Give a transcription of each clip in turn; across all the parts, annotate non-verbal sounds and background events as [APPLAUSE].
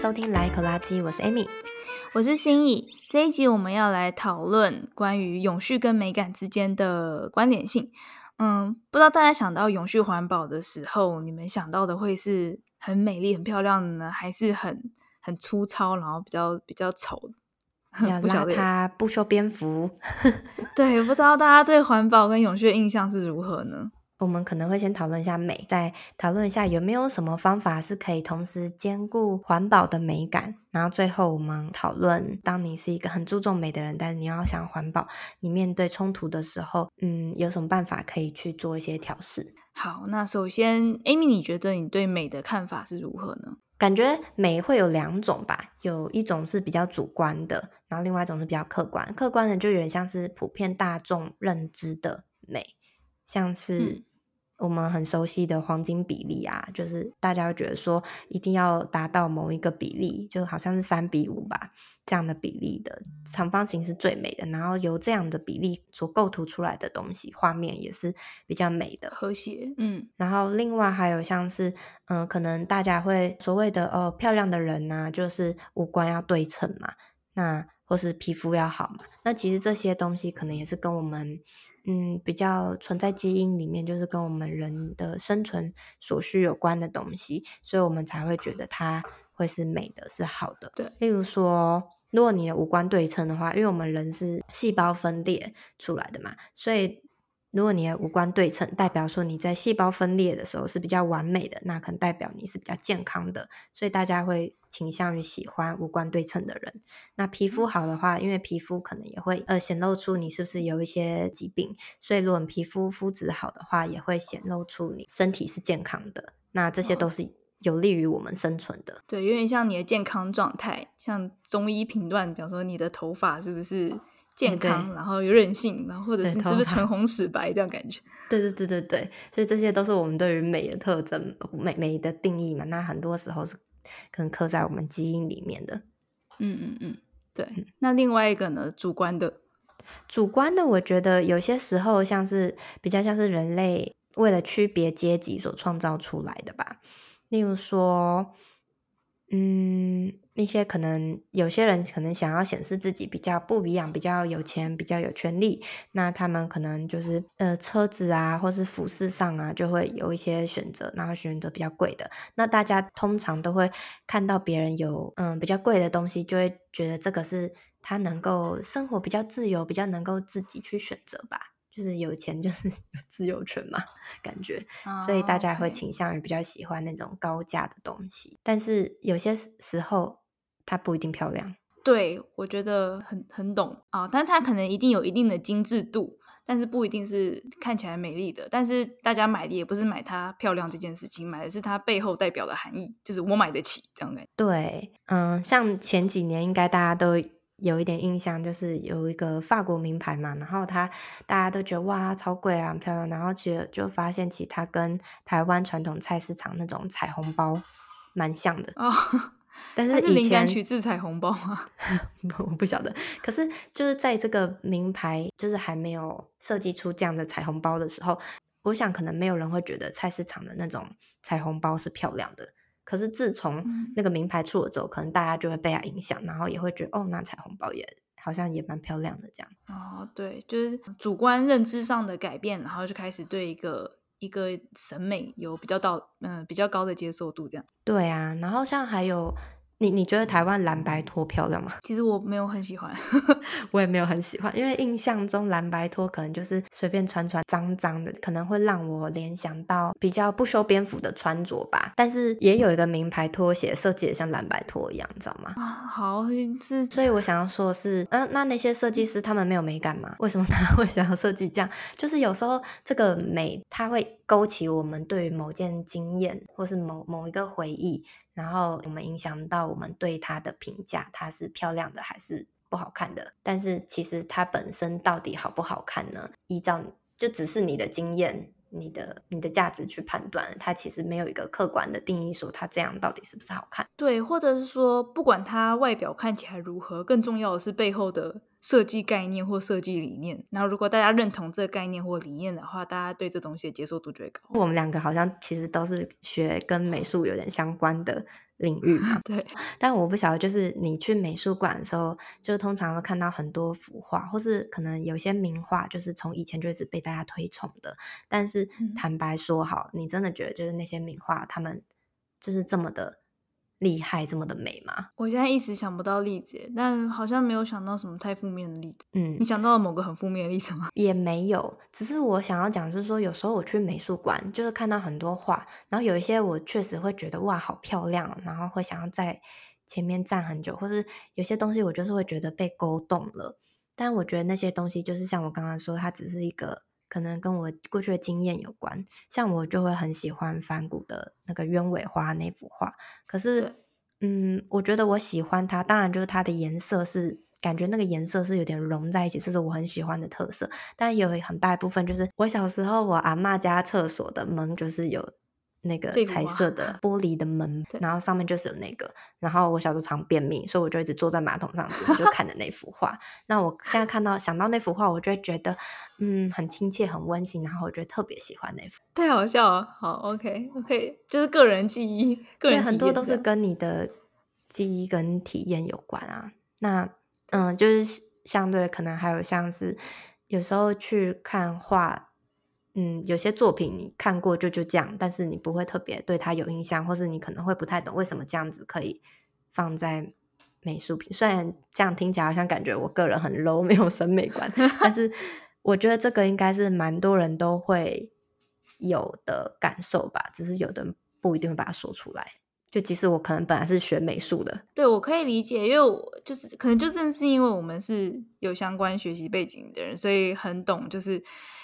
收听来一口垃圾，我是 Amy，我是心怡。这一集我们要来讨论关于永续跟美感之间的关联性。嗯，不知道大家想到永续环保的时候，你们想到的会是很美丽、很漂亮的呢，还是很很粗糙，然后比较比较丑？[LAUGHS] 不晓得他不修边幅。[LAUGHS] 对，不知道大家对环保跟永续的印象是如何呢？我们可能会先讨论一下美，再讨论一下有没有什么方法是可以同时兼顾环保的美感，然后最后我们讨论，当你是一个很注重美的人，但是你要想环保，你面对冲突的时候，嗯，有什么办法可以去做一些调试？好，那首先，Amy，你觉得你对美的看法是如何呢？感觉美会有两种吧，有一种是比较主观的，然后另外一种是比较客观。客观的就有点像是普遍大众认知的美，像是、嗯。我们很熟悉的黄金比例啊，就是大家会觉得说一定要达到某一个比例，就好像是三比五吧，这样的比例的长方形是最美的。然后由这样的比例所构图出来的东西，画面也是比较美的，和谐。嗯，然后另外还有像是，嗯、呃，可能大家会所谓的哦，漂亮的人呐、啊，就是五官要对称嘛，那或是皮肤要好嘛，那其实这些东西可能也是跟我们。嗯，比较存在基因里面，就是跟我们人的生存所需有关的东西，所以我们才会觉得它会是美的，是好的。对，例如说，如果你的五官对称的话，因为我们人是细胞分裂出来的嘛，所以。如果你的五官对称，代表说你在细胞分裂的时候是比较完美的，那可能代表你是比较健康的，所以大家会倾向于喜欢五官对称的人。那皮肤好的话，因为皮肤可能也会呃显露出你是不是有一些疾病，所以如果你皮肤肤质好的话，也会显露出你身体是健康的。那这些都是有利于我们生存的。对，有点像你的健康状态，像中医评断，比方说你的头发是不是？健康，然后有韧性，然后或者是是不是唇红齿白这样感觉？[LAUGHS] 对对对对对，所以这些都是我们对于美的特征，美美的定义嘛。那很多时候是可能刻在我们基因里面的。嗯嗯嗯，对。嗯、那另外一个呢？主观的，主观的，我觉得有些时候像是比较像是人类为了区别阶级所创造出来的吧。例如说，嗯。那些可能有些人可能想要显示自己比较不一样，比较有钱，比较有权利，那他们可能就是呃车子啊，或是服饰上啊，就会有一些选择，然后选择比较贵的。那大家通常都会看到别人有嗯比较贵的东西，就会觉得这个是他能够生活比较自由，比较能够自己去选择吧。就是有钱就是 [LAUGHS] 有自由权嘛，感觉，oh, 所以大家会倾向于比较喜欢那种高价的东西。但是有些时候。它不一定漂亮，对，我觉得很很懂啊，但它可能一定有一定的精致度，但是不一定是看起来美丽的。但是大家买的也不是买它漂亮这件事情，买的是它背后代表的含义，就是我买得起这样的。对，嗯，像前几年应该大家都有一点印象，就是有一个法国名牌嘛，然后它大家都觉得哇超贵啊，很漂亮，然后其实就发现其实它跟台湾传统菜市场那种彩虹包蛮像的哦。[LAUGHS] 但是以前灵感取自彩虹包吗？[LAUGHS] 我不晓得。可是就是在这个名牌就是还没有设计出这样的彩虹包的时候，我想可能没有人会觉得菜市场的那种彩虹包是漂亮的。可是自从那个名牌出了之后，可能大家就会被它影响，然后也会觉得哦，那彩虹包也好像也蛮漂亮的这样。哦，对，就是主观认知上的改变，然后就开始对一个。一个审美有比较到嗯比较高的接受度，这样。对啊，然后像还有。你你觉得台湾蓝白拖漂亮吗？其实我没有很喜欢，[LAUGHS] 我也没有很喜欢，因为印象中蓝白拖可能就是随便穿穿脏脏的，可能会让我联想到比较不修边幅的穿着吧。但是也有一个名牌拖鞋设计的像蓝白拖一样，你知道吗？啊，好是，所以我想要说的是，嗯、呃，那那些设计师他们没有美感吗？为什么他 [LAUGHS] 会想要设计这样？就是有时候这个美，它会勾起我们对于某件经验或是某某一个回忆。然后我们影响到我们对它的评价，它是漂亮的还是不好看的？但是其实它本身到底好不好看呢？依照就只是你的经验。你的你的价值去判断，它其实没有一个客观的定义，说它这样到底是不是好看？对，或者是说，不管它外表看起来如何，更重要的是背后的设计概念或设计理念。然后，如果大家认同这个概念或理念的话，大家对这东西的接受度就会高。我们两个好像其实都是学跟美术有点相关的领域嘛。[LAUGHS] 对。但我不晓得，就是你去美术馆的时候，就通常会看到很多幅画，或是可能有些名画，就是从以前就一直被大家推崇的。但是坦白说，好，你真的觉得就是那些名画，他们就是这么的。厉害这么的美吗？我现在一时想不到例子，但好像没有想到什么太负面的例子。嗯，你想到了某个很负面的例子吗？也没有，只是我想要讲是说，有时候我去美术馆，就是看到很多画，然后有一些我确实会觉得哇，好漂亮，然后会想要在前面站很久，或是有些东西我就是会觉得被勾动了。但我觉得那些东西就是像我刚刚说，它只是一个。可能跟我过去的经验有关，像我就会很喜欢梵谷的那个鸢尾花那幅画。可是，嗯，我觉得我喜欢它，当然就是它的颜色是感觉那个颜色是有点融在一起，这是我很喜欢的特色。但有很大一部分就是我小时候我阿嬷家厕所的门就是有。那个彩色的玻璃的门，[LAUGHS] 然后上面就是有那个，然后我小时候常便秘，所以我就一直坐在马桶上，就看着那幅画。那我现在看到想到那幅画，我就会觉得嗯，很亲切，很温馨，然后我就特别喜欢那幅。太好笑了，好，OK OK，就是个人记忆，个人对，很多都是跟你的记忆跟体验有关啊。那嗯，就是相对可能还有像是有时候去看画。嗯，有些作品你看过就就这样，但是你不会特别对它有印象，或是你可能会不太懂为什么这样子可以放在美术品。虽然这样听起来好像感觉我个人很 low，没有审美观，但是 [LAUGHS] 我觉得这个应该是蛮多人都会有的感受吧，只是有的人不一定会把它说出来。就即使我可能本来是学美术的，对，我可以理解，因为我就是可能就正是因为我们是有相关学习背景的人，所以很懂，就是。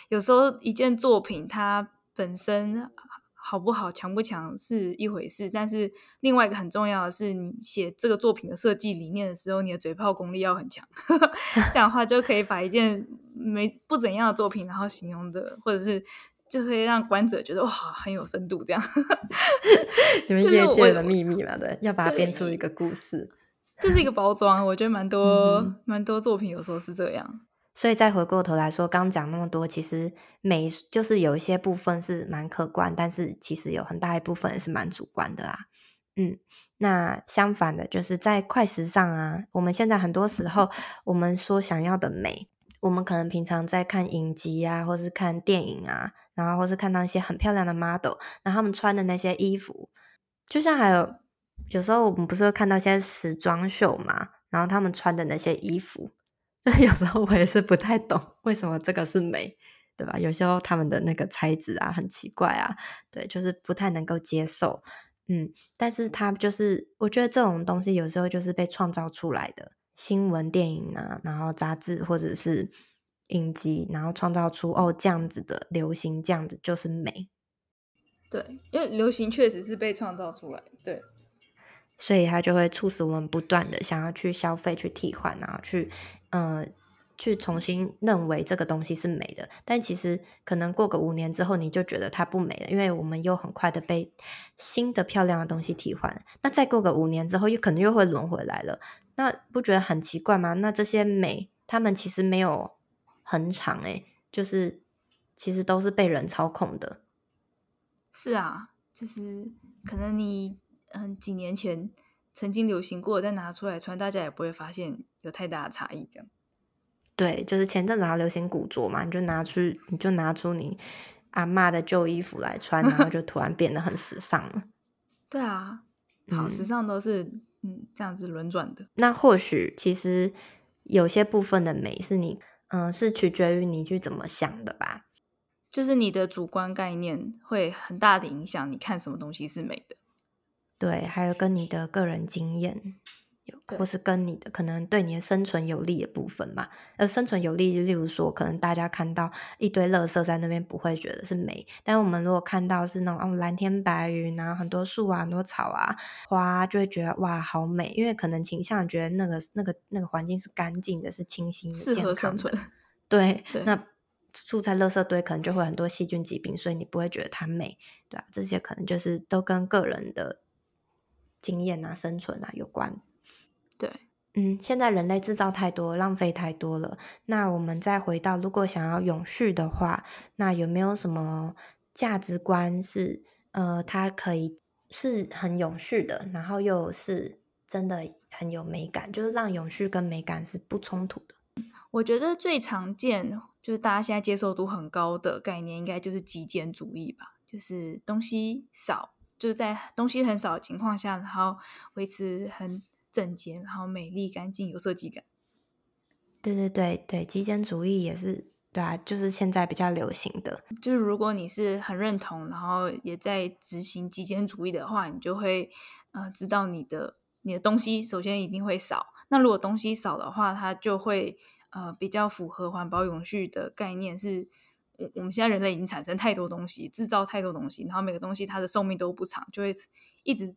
有时候一件作品它本身好不好，强不强是一回事，但是另外一个很重要的是，你写这个作品的设计理念的时候，你的嘴炮功力要很强，[LAUGHS] 这样的话就可以把一件没不怎样的作品，然后形容的，或者是就会让观者觉得哇很有深度，这样。[LAUGHS] 你们业界的秘密嘛，对，要把它编出一个故事，这是一个包装。我觉得蛮多、嗯、蛮多作品有时候是这样。所以再回过头来说，刚讲那么多，其实美就是有一些部分是蛮客观，但是其实有很大一部分也是蛮主观的啦。嗯，那相反的，就是在快时尚啊，我们现在很多时候，我们说想要的美，我们可能平常在看影集啊，或是看电影啊，然后或是看到一些很漂亮的 model，那他们穿的那些衣服，就像还有有时候我们不是会看到一些时装秀嘛，然后他们穿的那些衣服。[LAUGHS] 有时候我也是不太懂为什么这个是美，对吧？有时候他们的那个材质啊很奇怪啊，对，就是不太能够接受。嗯，但是他就是我觉得这种东西有时候就是被创造出来的，新闻、电影啊，然后杂志或者是影集，然后创造出哦这样子的流行，这样子就是美。对，因为流行确实是被创造出来，对。所以它就会促使我们不断的想要去消费、去替换，然后去，呃，去重新认为这个东西是美的。但其实可能过个五年之后，你就觉得它不美了，因为我们又很快的被新的漂亮的东西替换。那再过个五年之后，又可能又会轮回来了。那不觉得很奇怪吗？那这些美，他们其实没有很长，诶，就是其实都是被人操控的。是啊，就是可能你。嗯，几年前曾经流行过，再拿出来穿，大家也不会发现有太大的差异。这样，对，就是前阵子还流行古着嘛，你就拿出你就拿出你阿妈的旧衣服来穿，然后就突然变得很时尚了。[LAUGHS] 对啊，好，时尚都是嗯这样子轮转的。那或许其实有些部分的美是你嗯是取决于你去怎么想的吧，就是你的主观概念会很大的影响你看什么东西是美的。对，还有跟你的个人经验有，或是跟你的可能对你的生存有利的部分嘛。呃，生存有利，例如说，可能大家看到一堆垃圾在那边，不会觉得是美。但我们如果看到是那种哦蓝天白云啊，很多树啊，很多草啊，花啊，就会觉得哇，好美。因为可能倾向觉得那个那个那个环境是干净的，是清新的，适合生存。对，对那住在垃圾堆，可能就会很多细菌疾病，所以你不会觉得它美，对啊，这些可能就是都跟个人的。经验啊，生存啊有关。对，嗯，现在人类制造太多，浪费太多了。那我们再回到，如果想要永续的话，那有没有什么价值观是呃，它可以是很永续的，然后又是真的很有美感，就是让永续跟美感是不冲突的。我觉得最常见就是大家现在接受度很高的概念，应该就是极简主义吧，就是东西少，就是在东西很少的情况下，然后维持很整洁，然后美丽干净有设计感。对对对对，极简主义也是。对啊，就是现在比较流行的，就是如果你是很认同，然后也在执行极简主义的话，你就会呃知道你的你的东西首先一定会少。那如果东西少的话，它就会呃比较符合环保永续的概念是，是我我们现在人类已经产生太多东西，制造太多东西，然后每个东西它的寿命都不长，就会一直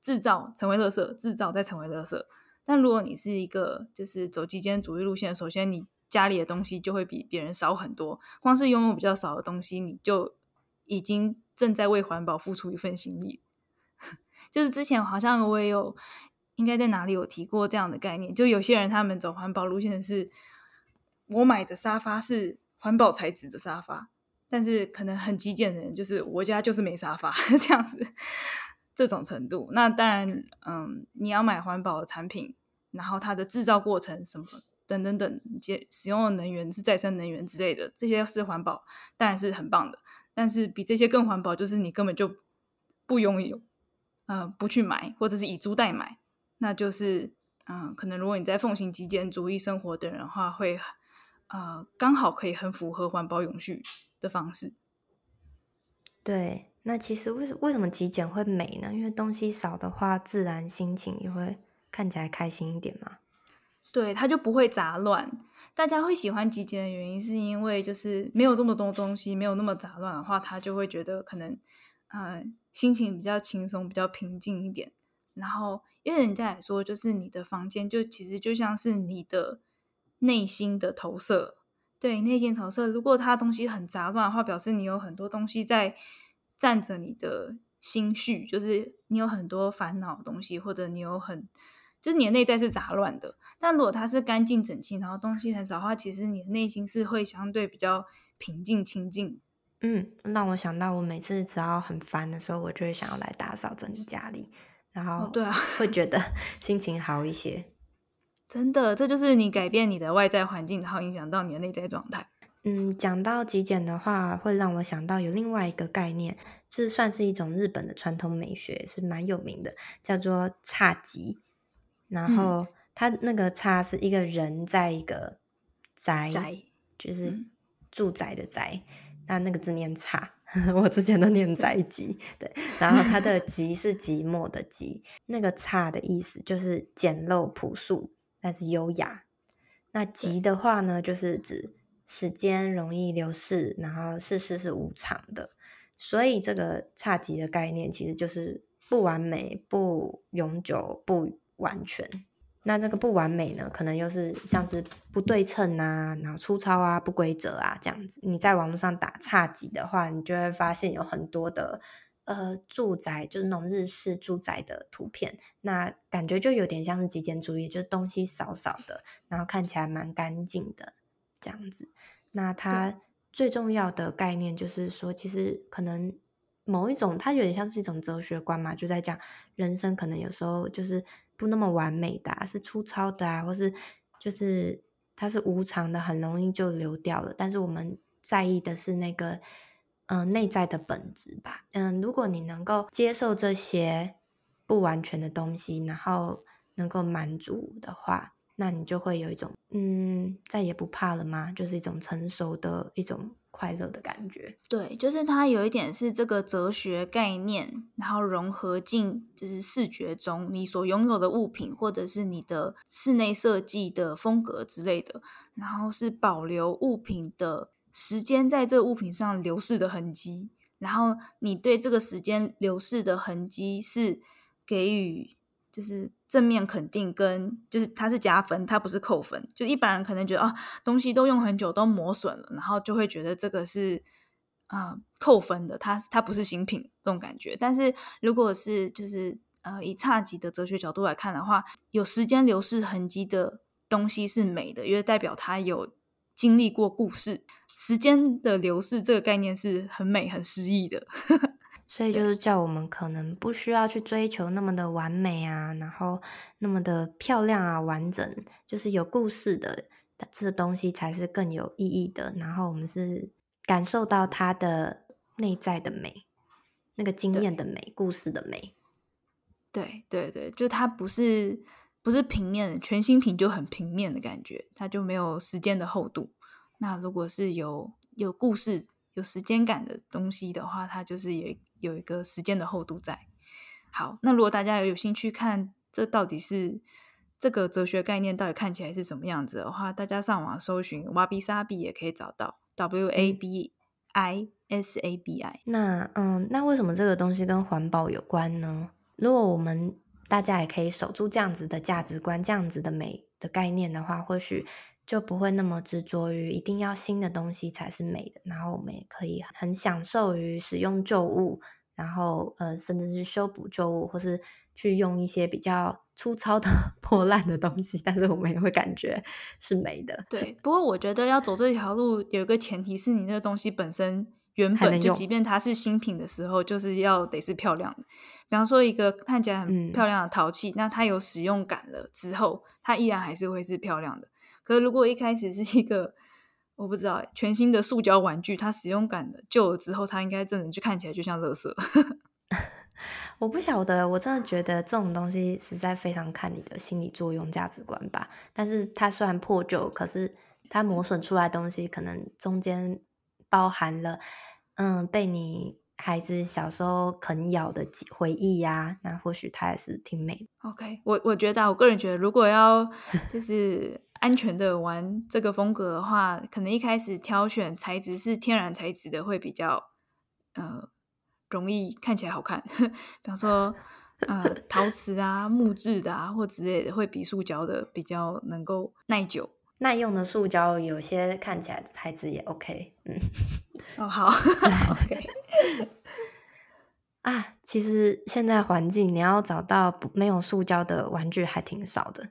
制造成为垃圾，制造再成为垃圾。但如果你是一个就是走极简主义路线，首先你。家里的东西就会比别人少很多，光是拥有比较少的东西，你就已经正在为环保付出一份心力。[LAUGHS] 就是之前好像我也有，应该在哪里有提过这样的概念，就有些人他们走环保路线是，我买的沙发是环保材质的沙发，但是可能很极简的人就是我家就是没沙发 [LAUGHS] 这样子，这种程度。那当然，嗯，你要买环保的产品，然后它的制造过程什么。等等等，接使用的能源是再生能源之类的，这些是环保，当然是很棒的。但是比这些更环保，就是你根本就不拥有，呃，不去买，或者是以租代买，那就是，嗯、可能如果你在奉行极简主义生活的人的话，会，呃，刚好可以很符合环保永续的方式。对，那其实为什为什么极简会美呢？因为东西少的话，自然心情也会看起来开心一点嘛。对，它就不会杂乱。大家会喜欢极简的原因，是因为就是没有这么多东西，没有那么杂乱的话，他就会觉得可能，呃，心情比较轻松，比较平静一点。然后，因为人家也说，就是你的房间就其实就像是你的内心的投射。对，内心投射。如果它东西很杂乱的话，表示你有很多东西在占着你的心绪，就是你有很多烦恼的东西，或者你有很。就是你的内在是杂乱的，但如果它是干净整齐，然后东西很少的话，其实你的内心是会相对比较平静清静。嗯，让我想到我每次只要很烦的时候，我就会想要来打扫整理家里，然后对啊，会觉 [LAUGHS] 得心情好一些。真的，这就是你改变你的外在环境，然后影响到你的内在状态。嗯，讲到极简的话，会让我想到有另外一个概念，是算是一种日本的传统美学，是蛮有名的，叫做侘寂。然后它那个“侘”是一个人在一个宅，宅就是住宅的宅，那、嗯、那个字念“侘 [LAUGHS] ”，我之前都念“宅寂”。对，然后它的“寂”是寂寞的“寂”，那个“侘”的意思就是简陋朴素，但是优雅。那“急”的话呢，就是指时间容易流逝，然后世事是无常的。所以这个“差级”的概念其实就是不完美、不永久、不。完全，那这个不完美呢，可能又是像是不对称啊，然后粗糙啊，不规则啊这样子。你在网络上打差级的话，你就会发现有很多的呃住宅，就是那种日式住宅的图片，那感觉就有点像是极简主义，就是东西少少的，然后看起来蛮干净的这样子。那它最重要的概念就是说，其实可能某一种，它有点像是一种哲学观嘛，就在讲人生可能有时候就是。不那么完美的啊，是粗糙的啊，或是就是它是无常的，很容易就流掉了。但是我们在意的是那个，嗯、内在的本质吧。嗯，如果你能够接受这些不完全的东西，然后能够满足的话，那你就会有一种，嗯，再也不怕了吗？就是一种成熟的一种。快乐的感觉，对，就是它有一点是这个哲学概念，然后融合进就是视觉中你所拥有的物品，或者是你的室内设计的风格之类的，然后是保留物品的时间在这物品上流逝的痕迹，然后你对这个时间流逝的痕迹是给予。就是正面肯定跟就是它是加分，它不是扣分。就一般人可能觉得啊，东西都用很久都磨损了，然后就会觉得这个是啊、呃、扣分的，它它不是新品这种感觉。但是如果是就是呃以侘寂的哲学角度来看的话，有时间流逝痕迹的东西是美的，因为代表它有经历过故事。时间的流逝这个概念是很美很诗意的。[LAUGHS] 所以就是叫我们可能不需要去追求那么的完美啊，然后那么的漂亮啊，完整，就是有故事的这东西才是更有意义的。然后我们是感受到它的内在的美，那个经验的美，故事的美。对对对，就它不是不是平面，全新品就很平面的感觉，它就没有时间的厚度。那如果是有有故事。有时间感的东西的话，它就是有有一个时间的厚度在。好，那如果大家有有兴趣看这到底是这个哲学概念到底看起来是什么样子的话，大家上网搜寻瓦比萨比也可以找到 W A B I S A B I。那嗯，那为什么这个东西跟环保有关呢？如果我们大家也可以守住这样子的价值观、这样子的美的概念的话，或许。就不会那么执着于一定要新的东西才是美的，然后我们也可以很享受于使用旧物，然后呃，甚至是修补旧物，或是去用一些比较粗糙的 [LAUGHS] 破烂的东西，但是我们也会感觉是美的。对，不过我觉得要走这条路，有一个前提是你那个东西本身原本就，即便它是新品的时候，就是要得是漂亮的。比方说一个看起来很漂亮的陶器，嗯，那它有使用感了之后，它依然还是会是漂亮的。可如果一开始是一个我不知道全新的塑胶玩具，它使用感的旧了之后，它应该真的就看起来就像垃圾。[LAUGHS] 我不晓得，我真的觉得这种东西实在非常看你的心理作用、价值观吧。但是它虽然破旧，可是它磨损出来的东西可能中间包含了嗯被你孩子小时候啃咬的回忆呀、啊，那或许它也是挺美的。OK，我我觉得我个人觉得，如果要 [LAUGHS] 就是。安全的玩这个风格的话，可能一开始挑选材质是天然材质的会比较，呃，容易看起来好看。[LAUGHS] 比方说，呃，陶瓷啊、木质的啊或之类的，会比塑胶的比较能够耐久、耐用的。塑胶有些看起来材质也 OK，嗯，哦好，[LAUGHS] OK。[LAUGHS] 啊，其实现在环境你要找到没有塑胶的玩具还挺少的，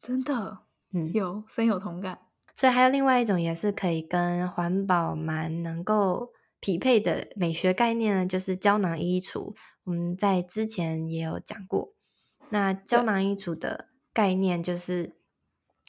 真的。嗯，有深有同感。所以还有另外一种也是可以跟环保蛮能够匹配的美学概念呢，就是胶囊衣橱。我们在之前也有讲过。那胶囊衣橱的概念就是，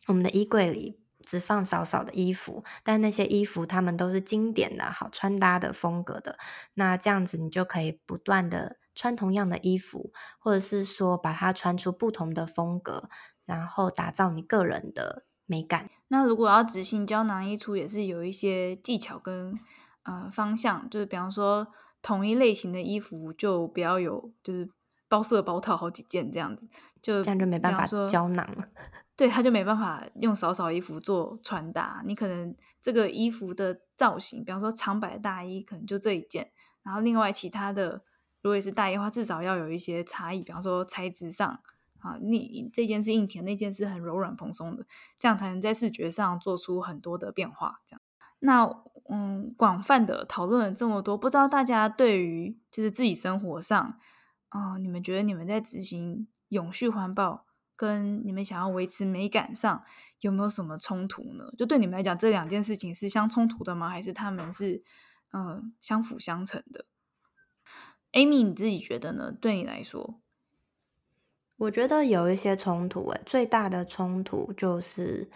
我们的衣柜里只放少少的衣服，但那些衣服它们都是经典的好穿搭的风格的。那这样子你就可以不断的穿同样的衣服，或者是说把它穿出不同的风格。然后打造你个人的美感。那如果要执行胶囊衣橱，也是有一些技巧跟呃方向，就是比方说同一类型的衣服就不要有，就是包色包套好几件这样子，就这样就没办法说胶囊了。[LAUGHS] 对，他就没办法用少少衣服做穿搭。你可能这个衣服的造型，比方说长版大衣，可能就这一件，然后另外其他的，如果也是大衣的话，至少要有一些差异，比方说材质上。啊，你这件是硬挺，那件是很柔软蓬松的，这样才能在视觉上做出很多的变化。这样，那嗯，广泛的讨论了这么多，不知道大家对于就是自己生活上，啊、你们觉得你们在执行永续环保跟你们想要维持美感上有没有什么冲突呢？就对你们来讲，这两件事情是相冲突的吗？还是他们是嗯、相辅相成的？Amy，你自己觉得呢？对你来说？我觉得有一些冲突，诶，最大的冲突就是，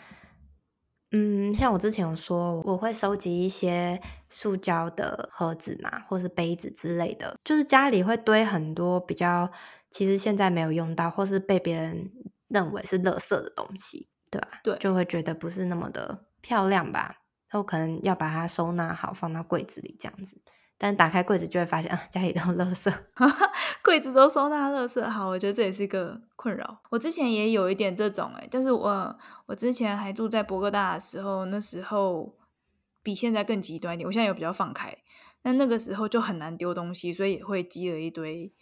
嗯，像我之前有说，我会收集一些塑胶的盒子嘛，或是杯子之类的，就是家里会堆很多比较，其实现在没有用到，或是被别人认为是垃圾的东西，对吧？对，就会觉得不是那么的漂亮吧，那我可能要把它收纳好，放到柜子里这样子。但打开柜子就会发现啊，家里都垃圾，[LAUGHS] 柜子都收纳垃圾。好，我觉得这也是一个困扰。我之前也有一点这种、欸，诶就是我我之前还住在波哥大的时候，那时候比现在更极端一点。我现在有比较放开，但那个时候就很难丢东西，所以也会积了一堆，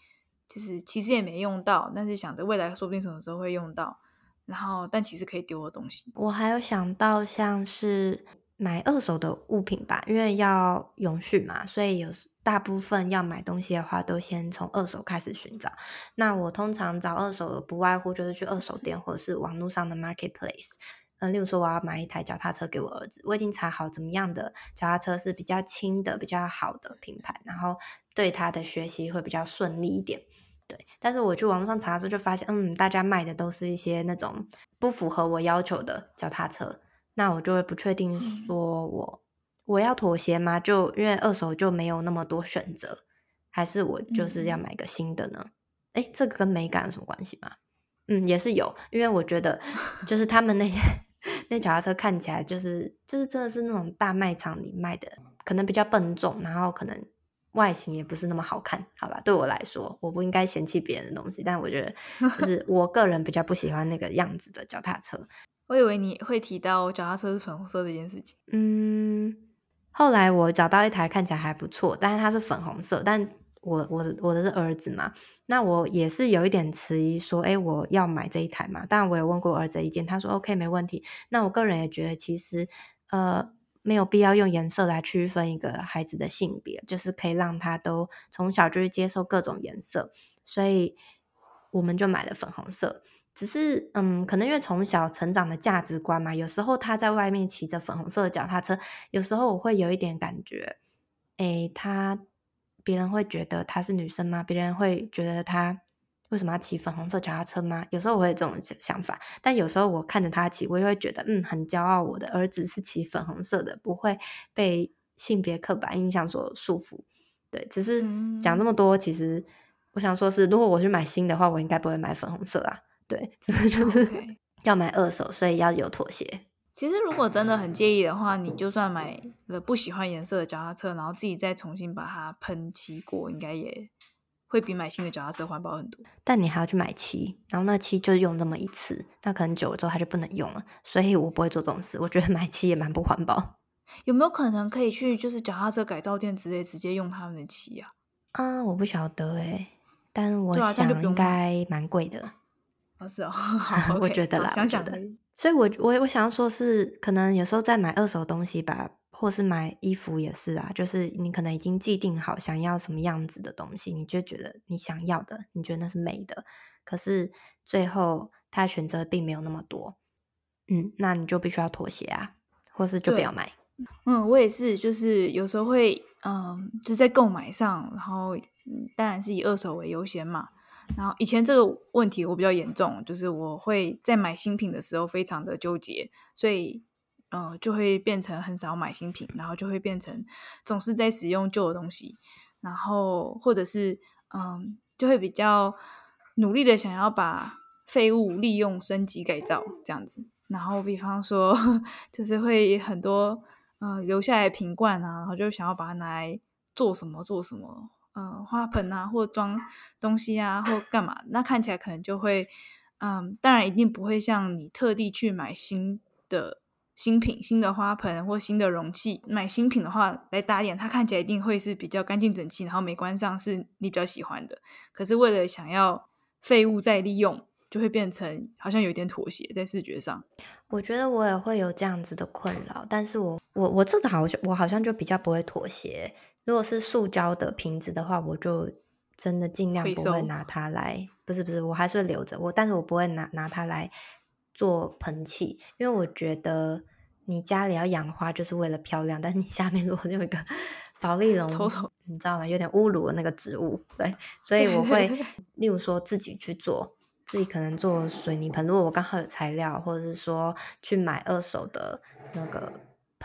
就是其实也没用到，但是想着未来说不定什么时候会用到，然后但其实可以丢的东西。我还有想到像是。买二手的物品吧，因为要永续嘛，所以有大部分要买东西的话，都先从二手开始寻找。那我通常找二手的不外乎就是去二手店或者是网络上的 marketplace。嗯，例如说我要买一台脚踏车给我儿子，我已经查好怎么样的脚踏车是比较轻的、比较好的品牌，然后对他的学习会比较顺利一点。对，但是我去网络上查的时候就发现，嗯，大家卖的都是一些那种不符合我要求的脚踏车，那我就会不确定说我我要妥协吗？就因为二手就没有那么多选择，还是我就是要买个新的呢？哎、嗯，这个跟美感有什么关系吗？嗯，也是有，因为我觉得 [LAUGHS] 就是他们那些 [LAUGHS] 那脚踏车看起来就是就是真的是那种大卖场里卖的，可能比较笨重，然后可能。外形也不是那么好看，好吧？对我来说，我不应该嫌弃别人的东西，但我觉得就是我个人比较不喜欢那个样子的脚踏车。我以为你会提到脚踏车是粉红色这件事情。嗯，后来我找到一台看起来还不错，但是它是粉红色，但我我我的是儿子嘛，那我也是有一点迟疑，说，哎，我要买这一台嘛？但我有问过儿子意见，他说 OK 没问题。那我个人也觉得，其实呃。没有必要用颜色来区分一个孩子的性别，就是可以让他都从小就是接受各种颜色，所以我们就买了粉红色。只是，嗯，可能因为从小成长的价值观嘛，有时候他在外面骑着粉红色的脚踏车，有时候我会有一点感觉，诶，他别人会觉得他是女生吗？别人会觉得他。为什么要骑粉红色脚踏车吗？有时候我会有这种想法，但有时候我看着他骑，我也会觉得，嗯，很骄傲，我的儿子是骑粉红色的，不会被性别刻板印象所束缚。对，只是讲这么多，其实我想说是，如果我去买新的话，我应该不会买粉红色啊。对，只是就是要买二手，所以要有妥协。其实如果真的很介意的话，你就算买了不喜欢颜色的脚踏车，然后自己再重新把它喷漆过，应该也。会比买新的脚踏车环保很多，但你还要去买漆，然后那漆就用那么一次，那可能久了之后它就不能用了，所以我不会做这种事。我觉得买漆也蛮不环保。有没有可能可以去就是脚踏车改造店之类直接用他们的漆啊？啊，我不晓得哎，但我想应该蛮贵的。哦，是哦，[LAUGHS] 好，我觉得啦，想想的。所以我我我想要说是，可能有时候在买二手东西吧。或是买衣服也是啊，就是你可能已经既定好想要什么样子的东西，你就觉得你想要的，你觉得那是美的，可是最后他选择并没有那么多，嗯，那你就必须要妥协啊，或是就不要买。嗯，我也是，就是有时候会，嗯，就在购买上，然后当然是以二手为优先嘛。然后以前这个问题我比较严重，就是我会在买新品的时候非常的纠结，所以。嗯、呃，就会变成很少买新品，然后就会变成总是在使用旧的东西，然后或者是嗯，就会比较努力的想要把废物利用、升级、改造这样子。然后比方说，[LAUGHS] 就是会很多呃留下来瓶罐啊，然后就想要把它拿来做什么做什么，呃，花盆啊，或装东西啊，或干嘛。那看起来可能就会嗯，当然一定不会像你特地去买新的。新品、新的花盆或新的容器，买新品的话来打点，它看起来一定会是比较干净整齐，然后美观上是你比较喜欢的。可是为了想要废物再利用，就会变成好像有点妥协在视觉上。我觉得我也会有这样子的困扰，但是我我我这个好像我好像就比较不会妥协。如果是塑胶的瓶子的话，我就真的尽量不会拿它来，不是不是，我还是会留着我，但是我不会拿拿它来。做盆器，因为我觉得你家里要养花就是为了漂亮，但是你下面如果有一个 [LAUGHS] 保丽龙，丑丑你知道吗？有点侮辱了那个植物，对，所以我会 [LAUGHS] 例如说自己去做，自己可能做水泥盆，如果我刚好有材料，或者是说去买二手的那个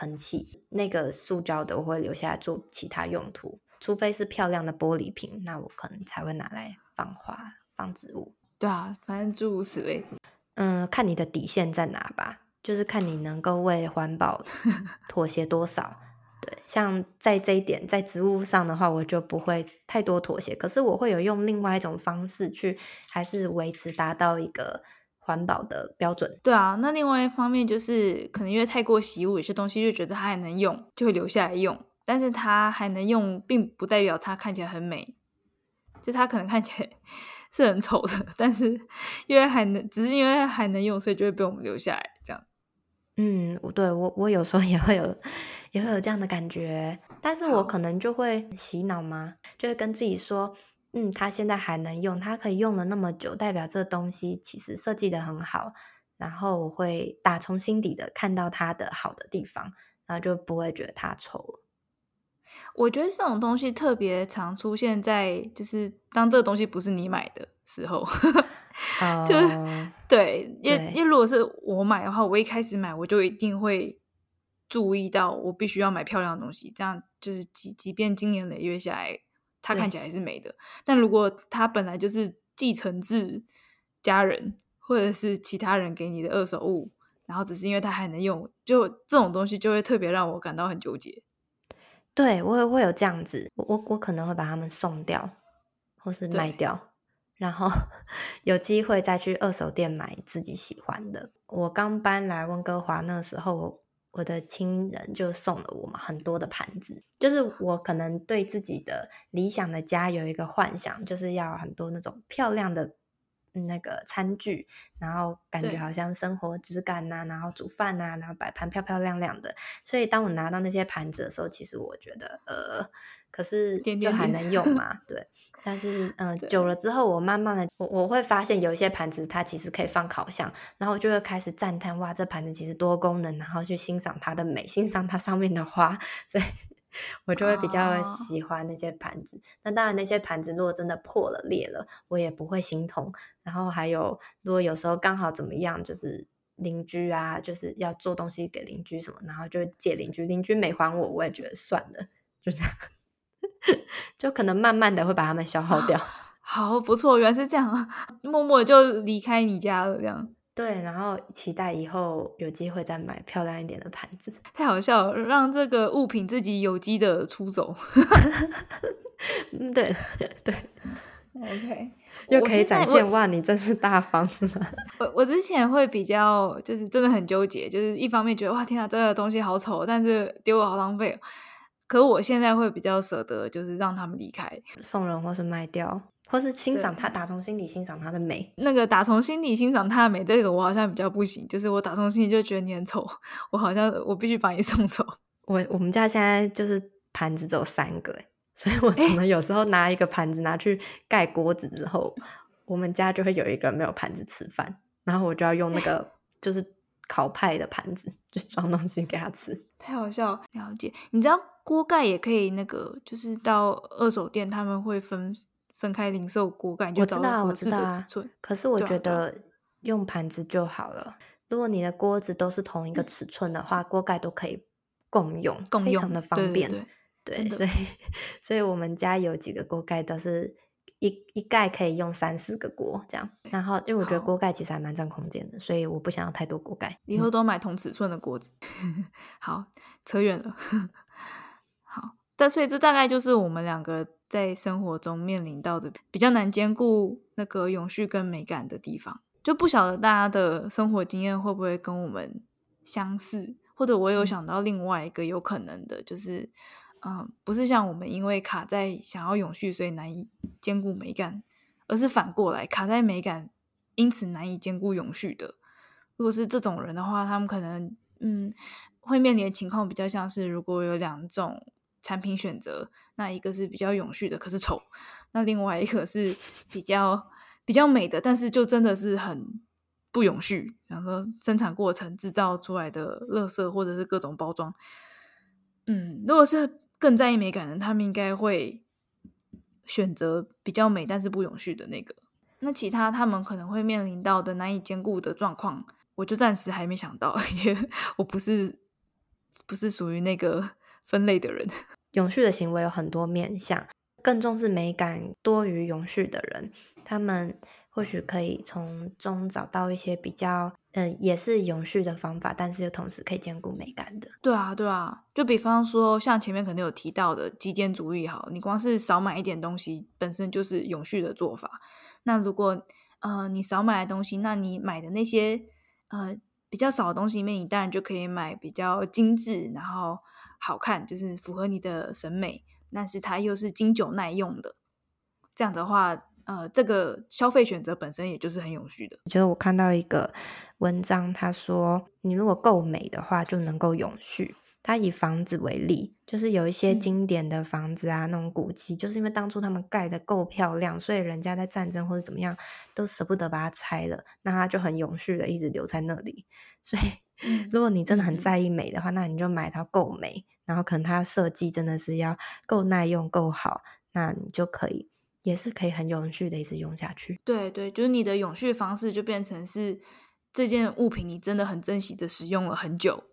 盆器，那个塑胶的我会留下来做其他用途，除非是漂亮的玻璃瓶，那我可能才会拿来放花、放植物。对啊，反正诸如此类。嗯，看你的底线在哪吧，就是看你能够为环保 [LAUGHS] 妥协多少。对，像在这一点，在植物上的话，我就不会太多妥协。可是我会有用另外一种方式去，还是维持达到一个环保的标准。对啊，那另外一方面就是，可能因为太过习物，有些东西就觉得它还能用，就会留下来用。但是它还能用，并不代表它看起来很美，就它可能看起来。[LAUGHS] 是很丑的，但是 [LAUGHS] 因为还能，只是因为还能用，所以就会被我们留下来这样。嗯，我对我我有时候也会有也会有这样的感觉，但是我可能就会洗脑嘛，就会跟自己说，嗯，它现在还能用，它可以用了那么久，代表这东西其实设计的很好，然后我会打从心底的看到它的好的地方，然后就不会觉得它丑了。我觉得这种东西特别常出现在，就是当这个东西不是你买的时候，[LAUGHS] 就、uh, 对，因为因为如果是我买的话，我一开始买我就一定会注意到，我必须要买漂亮的东西，这样就是即即便经年累月下来，它看起来还是美的。但如果它本来就是继承自家人或者是其他人给你的二手物，然后只是因为它还能用，就这种东西就会特别让我感到很纠结。对，我也会有这样子，我我我可能会把它们送掉，或是卖掉，然后 [LAUGHS] 有机会再去二手店买自己喜欢的。我刚搬来温哥华那时候，我，的亲人就送了我们很多的盘子，就是我可能对自己的理想的家有一个幻想，就是要很多那种漂亮的。那个餐具，然后感觉好像生活质感呐、啊，然后煮饭呐、啊，然后摆盘漂漂亮亮的。所以当我拿到那些盘子的时候，其实我觉得，呃，可是就还能用 [LAUGHS] 嘛？对。但是，嗯、呃，久了之后，我慢慢的，我我会发现有一些盘子它其实可以放烤箱，然后就会开始赞叹，哇，这盘子其实多功能，然后去欣赏它的美，欣赏它上面的花，[LAUGHS] 所以。我就会比较喜欢那些盘子，那、oh. 当然那些盘子如果真的破了裂了，我也不会心痛。然后还有，如果有时候刚好怎么样，就是邻居啊，就是要做东西给邻居什么，然后就借邻居，邻居没还我，我也觉得算了，就这样，就可能慢慢的会把它们消耗掉。[GASPS] 好，不错，原来是这样，[LAUGHS] 默默就离开你家了，这样。对，然后期待以后有机会再买漂亮一点的盘子。太好笑了，让这个物品自己有机的出走。[LAUGHS] 嗯，对对，[LAUGHS] OK，又可以展现哇，你真是大方是吗？我我之前会比较，就是真的很纠结，就是一方面觉得哇，天啊，这个东西好丑，但是丢了好浪费。可我现在会比较舍得，就是让他们离开，送人或是卖掉。或是欣赏他，打从心底欣赏他的美。那个打从心底欣赏他的美，这个我好像比较不行。就是我打从心底就觉得你很丑，我好像我必须把你送走。我我们家现在就是盘子只有三个，所以我只能有时候拿一个盘子拿去盖锅子之后，我们家就会有一个没有盘子吃饭，然后我就要用那个就是烤派的盘子，[LAUGHS] 就装东西给他吃。太好笑，了解。你知道锅盖也可以那个，就是到二手店他们会分。分开零售锅盖，就找到合适的尺寸。可是我觉得用盘子就好了。啊啊、如果你的锅子都是同一个尺寸的话，锅盖都可以共用，共用非常的方便。对，对，对，对，所以 [LAUGHS] 所以我们家有几个锅盖都是一一盖可以用三四个锅这样。然后因为我觉得锅盖其实还蛮占空间的，所以我不想要太多锅盖。以后都买同尺寸的锅子。[LAUGHS] 好，扯远了。[LAUGHS] 好，但所以这大概就是我们两个。在生活中面临到的比较难兼顾那个永续跟美感的地方，就不晓得大家的生活经验会不会跟我们相似，或者我有想到另外一个有可能的，就是，嗯，不是像我们因为卡在想要永续，所以难以兼顾美感，而是反过来卡在美感，因此难以兼顾永续的。如果是这种人的话，他们可能嗯会面临的情况比较像是，如果有两种。产品选择，那一个是比较永续的，可是丑；那另外一个是比较比较美的，但是就真的是很不永续。比方说生产过程制造出来的垃圾，或者是各种包装。嗯，如果是更在意美感的，他们应该会选择比较美但是不永续的那个。那其他他们可能会面临到的难以兼顾的状况，我就暂时还没想到，[LAUGHS] 因为我不是不是属于那个。分类的人，永续的行为有很多面向，更重视美感多于永续的人，他们或许可以从中找到一些比较，嗯、呃，也是永续的方法，但是又同时可以兼顾美感的。对啊，对啊，就比方说，像前面可能有提到的极简主义，好，你光是少买一点东西，本身就是永续的做法。那如果，呃，你少买的东西，那你买的那些，呃，比较少的东西里面，你当然就可以买比较精致，然后。好看，就是符合你的审美，但是它又是经久耐用的。这样的话，呃，这个消费选择本身也就是很永续的。我觉得我看到一个文章，他说，你如果够美的话，就能够永续。他以房子为例，就是有一些经典的房子啊，嗯、那种古迹，就是因为当初他们盖的够漂亮，所以人家在战争或者怎么样都舍不得把它拆了，那它就很永续的一直留在那里。所以，如果你真的很在意美的话，嗯、那你就买它够美，然后可能它设计真的是要够耐用、够好，那你就可以，也是可以很永续的一直用下去。对对，就是你的永续方式就变成是这件物品你真的很珍惜的使用了很久。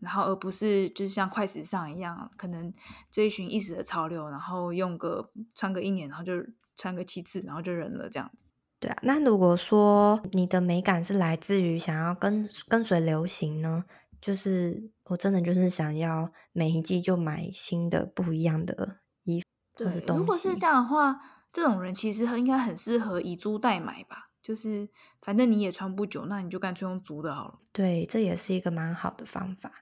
然后，而不是就是像快时尚一样，可能追寻一时的潮流，然后用个穿个一年，然后就穿个七次，然后就扔了这样子。对啊，那如果说你的美感是来自于想要跟跟随流行呢？就是我真的就是想要每一季就买新的不一样的衣服或是东西。如果是这样的话，这种人其实应该很适合以租代买吧。就是反正你也穿不久，那你就干脆用租的好了。对，这也是一个蛮好的方法。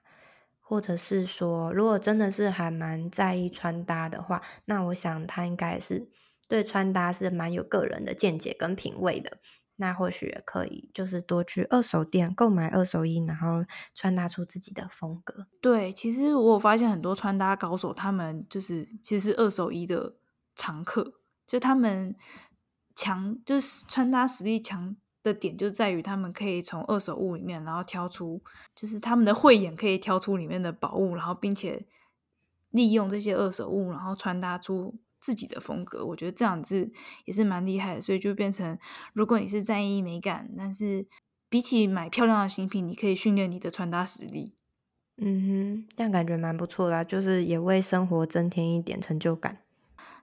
或者是说，如果真的是还蛮在意穿搭的话，那我想他应该是对穿搭是蛮有个人的见解跟品味的。那或许也可以，就是多去二手店购买二手衣，然后穿搭出自己的风格。对，其实我发现很多穿搭高手，他们就是其实是二手衣的常客，就他们强，就是穿搭实力强。的点就在于他们可以从二手物里面，然后挑出，就是他们的慧眼可以挑出里面的宝物，然后并且利用这些二手物，然后穿搭出自己的风格。我觉得这样子也是蛮厉害的，所以就变成，如果你是在意美感，但是比起买漂亮的新品，你可以训练你的穿搭实力。嗯哼，这样感觉蛮不错的，就是也为生活增添一点成就感。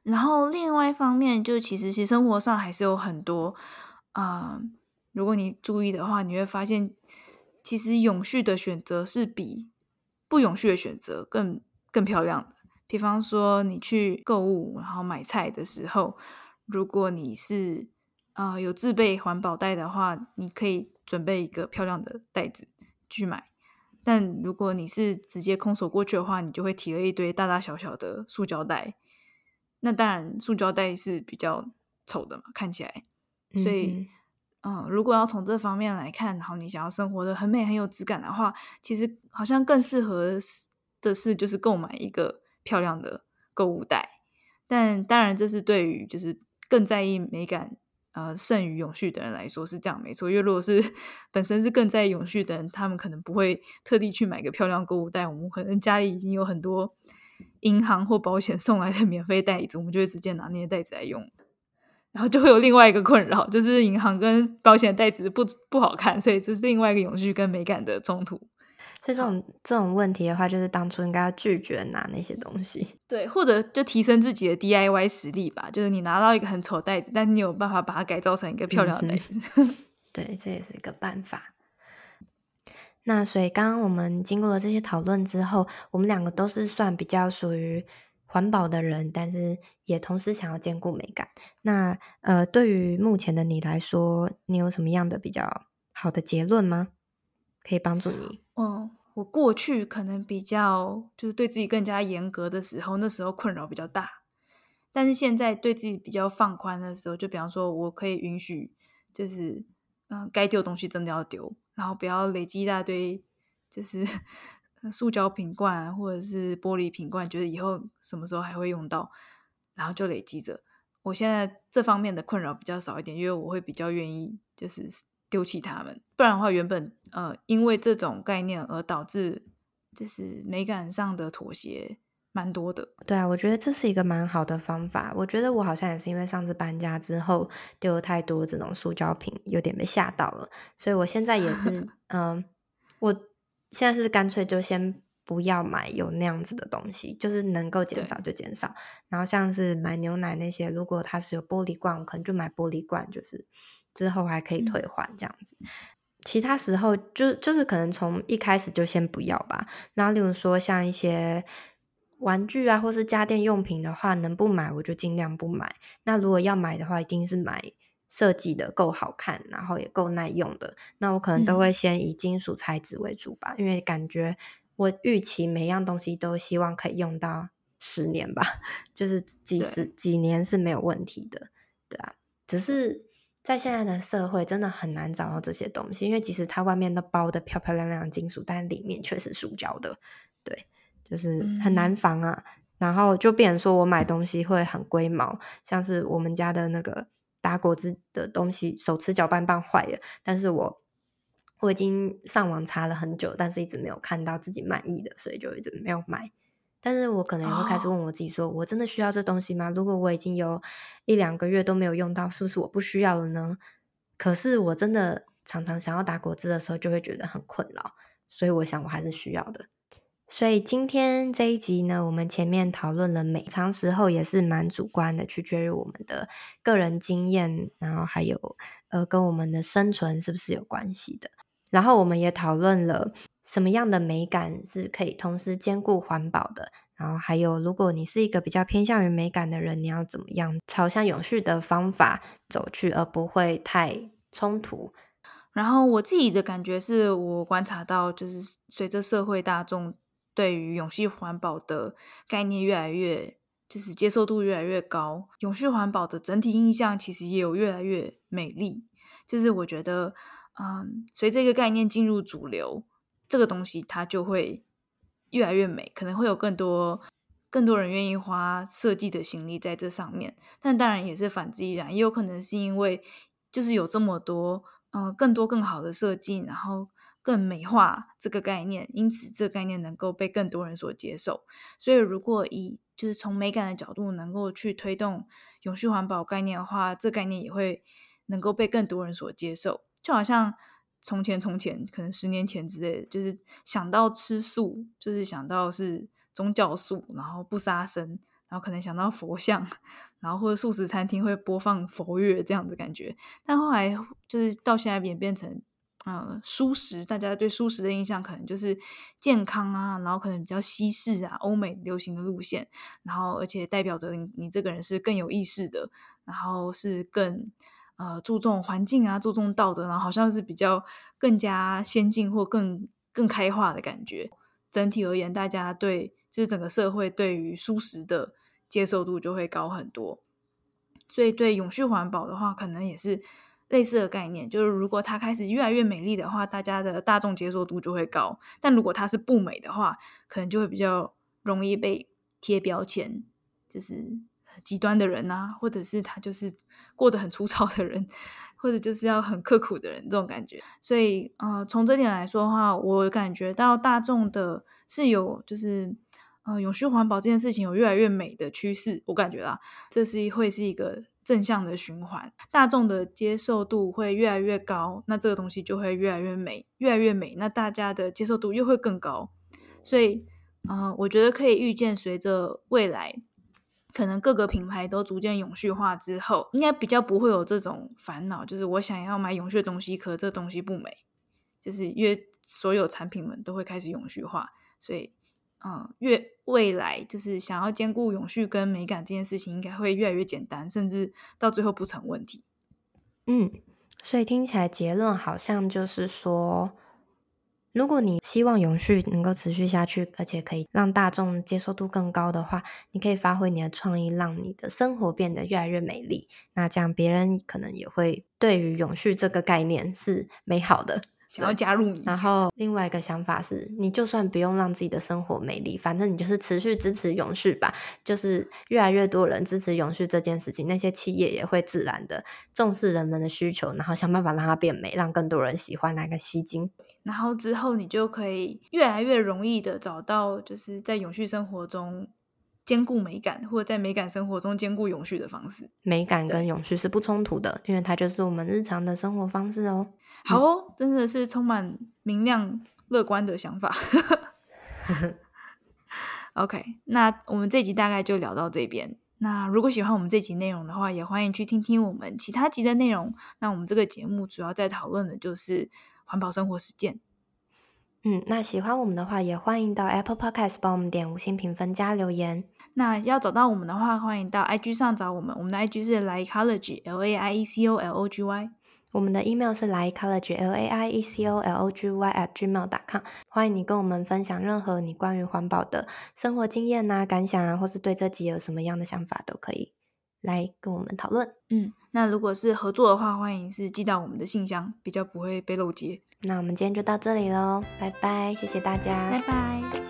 然后另外一方面，就其实其实生活上还是有很多啊。如果你注意的话，你会发现，其实永续的选择是比不永续的选择更更漂亮的。比方说，你去购物，然后买菜的时候，如果你是啊、有自备环保袋的话，你可以准备一个漂亮的袋子去买。但如果你是直接空手过去的话，你就会提了一堆大大小小的塑胶袋。那当然，塑胶袋是比较丑的嘛，看起来，所以。嗯嗯，如果要从这方面来看，然后你想要生活的很美、很有质感的话，其实好像更适合的是就是购买一个漂亮的购物袋。但当然，这是对于就是更在意美感呃胜于永续的人来说是这样没错。因为如果是本身是更在意永续的人，他们可能不会特地去买个漂亮购物袋。我们可能家里已经有很多银行或保险送来的免费袋子，我们就会直接拿那些袋子来用。然后就会有另外一个困扰，就是银行跟保险袋子不不好看，所以这是另外一个永续跟美感的冲突。所以这种这种问题的话，就是当初应该要拒绝拿那些东西，对，或者就提升自己的 DIY 实力吧。就是你拿到一个很丑的袋子，但你有办法把它改造成一个漂亮的袋子。嗯、[LAUGHS] 对，这也是一个办法。那所以刚刚我们经过了这些讨论之后，我们两个都是算比较属于。环保的人，但是也同时想要兼顾美感。那呃，对于目前的你来说，你有什么样的比较好的结论吗？可以帮助你？嗯，我过去可能比较就是对自己更加严格的时候，那时候困扰比较大。但是现在对自己比较放宽的时候，就比方说我可以允许，就是嗯，该丢东西真的要丢，然后不要累积一大堆，就是。[LAUGHS] 塑胶瓶罐或者是玻璃瓶罐，觉得以后什么时候还会用到，然后就累积着。我现在这方面的困扰比较少一点，因为我会比较愿意就是丢弃它们。不然的话，原本呃因为这种概念而导致就是美感上的妥协蛮多的。对啊，我觉得这是一个蛮好的方法。我觉得我好像也是因为上次搬家之后丢了太多这种塑胶瓶，有点被吓到了，所以我现在也是 [LAUGHS] 嗯、呃、我。现在是干脆就先不要买有那样子的东西，就是能够减少就减少。然后像是买牛奶那些，如果它是有玻璃罐，我可能就买玻璃罐，就是之后还可以退换这样子。嗯、其他时候就就是可能从一开始就先不要吧。然后例如说像一些玩具啊，或是家电用品的话，能不买我就尽量不买。那如果要买的话，一定是买。设计的够好看，然后也够耐用的，那我可能都会先以金属材质为主吧，嗯、因为感觉我预期每样东西都希望可以用到十年吧，[LAUGHS] 就是几十几年是没有问题的，对啊。只是在现在的社会，真的很难找到这些东西，因为其实它外面都包的漂漂亮亮的金属，但里面却是塑胶的，对。就是很难防啊。嗯、然后就变成说我买东西会很龟毛，像是我们家的那个打果汁的东西，手持搅拌棒坏了，但是我我已经上网查了很久，但是一直没有看到自己满意的，所以就一直没有买。但是我可能也会开始问我自己说：说、哦、我真的需要这东西吗？如果我已经有一两个月都没有用到，是不是我不需要了呢？可是我真的常常想要打果汁的时候，就会觉得很困扰，所以我想我还是需要的。所以今天这一集呢，我们前面讨论了美，常时候也是蛮主观的，取决于我们的个人经验，然后还有呃跟我们的生存是不是有关系的。然后我们也讨论了。什么样的美感是可以同时兼顾环保的？然后还有，如果你是一个比较偏向于美感的人，你要怎么样朝向永续的方法走去，而不会太冲突？然后我自己的感觉是我观察到，就是随着社会大众对于永续环保的概念越来越，就是接受度越来越高，永续环保的整体印象其实也有越来越美丽。就是我觉得，嗯，随这个概念进入主流。这个东西它就会越来越美，可能会有更多更多人愿意花设计的心力在这上面。但当然也是反之亦然，也有可能是因为就是有这么多呃更多更好的设计，然后更美化这个概念，因此这个概念能够被更多人所接受。所以如果以就是从美感的角度能够去推动永续环保概念的话，这概念也会能够被更多人所接受，就好像。从前，从前，可能十年前之类，就是想到吃素，就是想到是宗教素，然后不杀生，然后可能想到佛像，然后或者素食餐厅会播放佛乐这样子感觉。但后来就是到现在演变成，呃，蔬食，大家对蔬食的印象可能就是健康啊，然后可能比较西式啊，欧美流行的路线，然后而且代表着你你这个人是更有意识的，然后是更。呃，注重环境啊，注重道德，然后好像是比较更加先进或更更开化的感觉。整体而言，大家对就是整个社会对于蔬食的接受度就会高很多。所以，对永续环保的话，可能也是类似的概念。就是如果它开始越来越美丽的话，大家的大众接受度就会高；但如果它是不美的话，可能就会比较容易被贴标签，就是。极端的人、啊，或者是他就是过得很粗糙的人，或者就是要很刻苦的人，这种感觉。所以，呃，从这点来说的话，我感觉到大众的是有，就是呃，永续环保这件事情有越来越美的趋势。我感觉到这是会是一个正向的循环，大众的接受度会越来越高，那这个东西就会越来越美，越来越美，那大家的接受度又会更高。所以，呃，我觉得可以预见，随着未来。可能各个品牌都逐渐永续化之后，应该比较不会有这种烦恼，就是我想要买永续的东西，可这东西不美，就是因为所有产品们都会开始永续化，所以，嗯，越未来就是想要兼顾永续跟美感这件事情，应该会越来越简单，甚至到最后不成问题。嗯，所以听起来结论好像就是说。如果你希望永续能够持续下去，而且可以让大众接受度更高的话，你可以发挥你的创意，让你的生活变得越来越美丽。那这样别人可能也会对于永续这个概念是美好的。想要加入你，然后另外一个想法是，你就算不用让自己的生活美丽，反正你就是持续支持永续吧。就是越来越多人支持永续这件事情，那些企业也会自然的重视人们的需求，然后想办法让它变美，让更多人喜欢那个吸睛。然后之后你就可以越来越容易的找到，就是在永续生活中。兼顾美感，或者在美感生活中兼顾永续的方式。美感跟永续是不冲突的，因为它就是我们日常的生活方式哦。好哦，嗯、真的是充满明亮、乐观的想法。[LAUGHS] OK，那我们这集大概就聊到这边。那如果喜欢我们这集内容的话，也欢迎去听听我们其他集的内容。那我们这个节目主要在讨论的就是环保生活实践。嗯，那喜欢我们的话，也欢迎到 Apple Podcast 帮我们点五星评分加留言。那要找到我们的话，欢迎到 IG 上找我们。我们的 IG 是 Laiecology L A I E C O L O G Y。我们的 email 是 Laiecology L A I E C O L O G Y at gmail.com。欢迎你跟我们分享任何你关于环保的生活经验啊、感想啊，或是对这集有什么样的想法，都可以来跟我们讨论。嗯，那如果是合作的话，欢迎是寄到我们的信箱，比较不会被漏接。那我们今天就到这里喽，拜拜，谢谢大家，拜拜。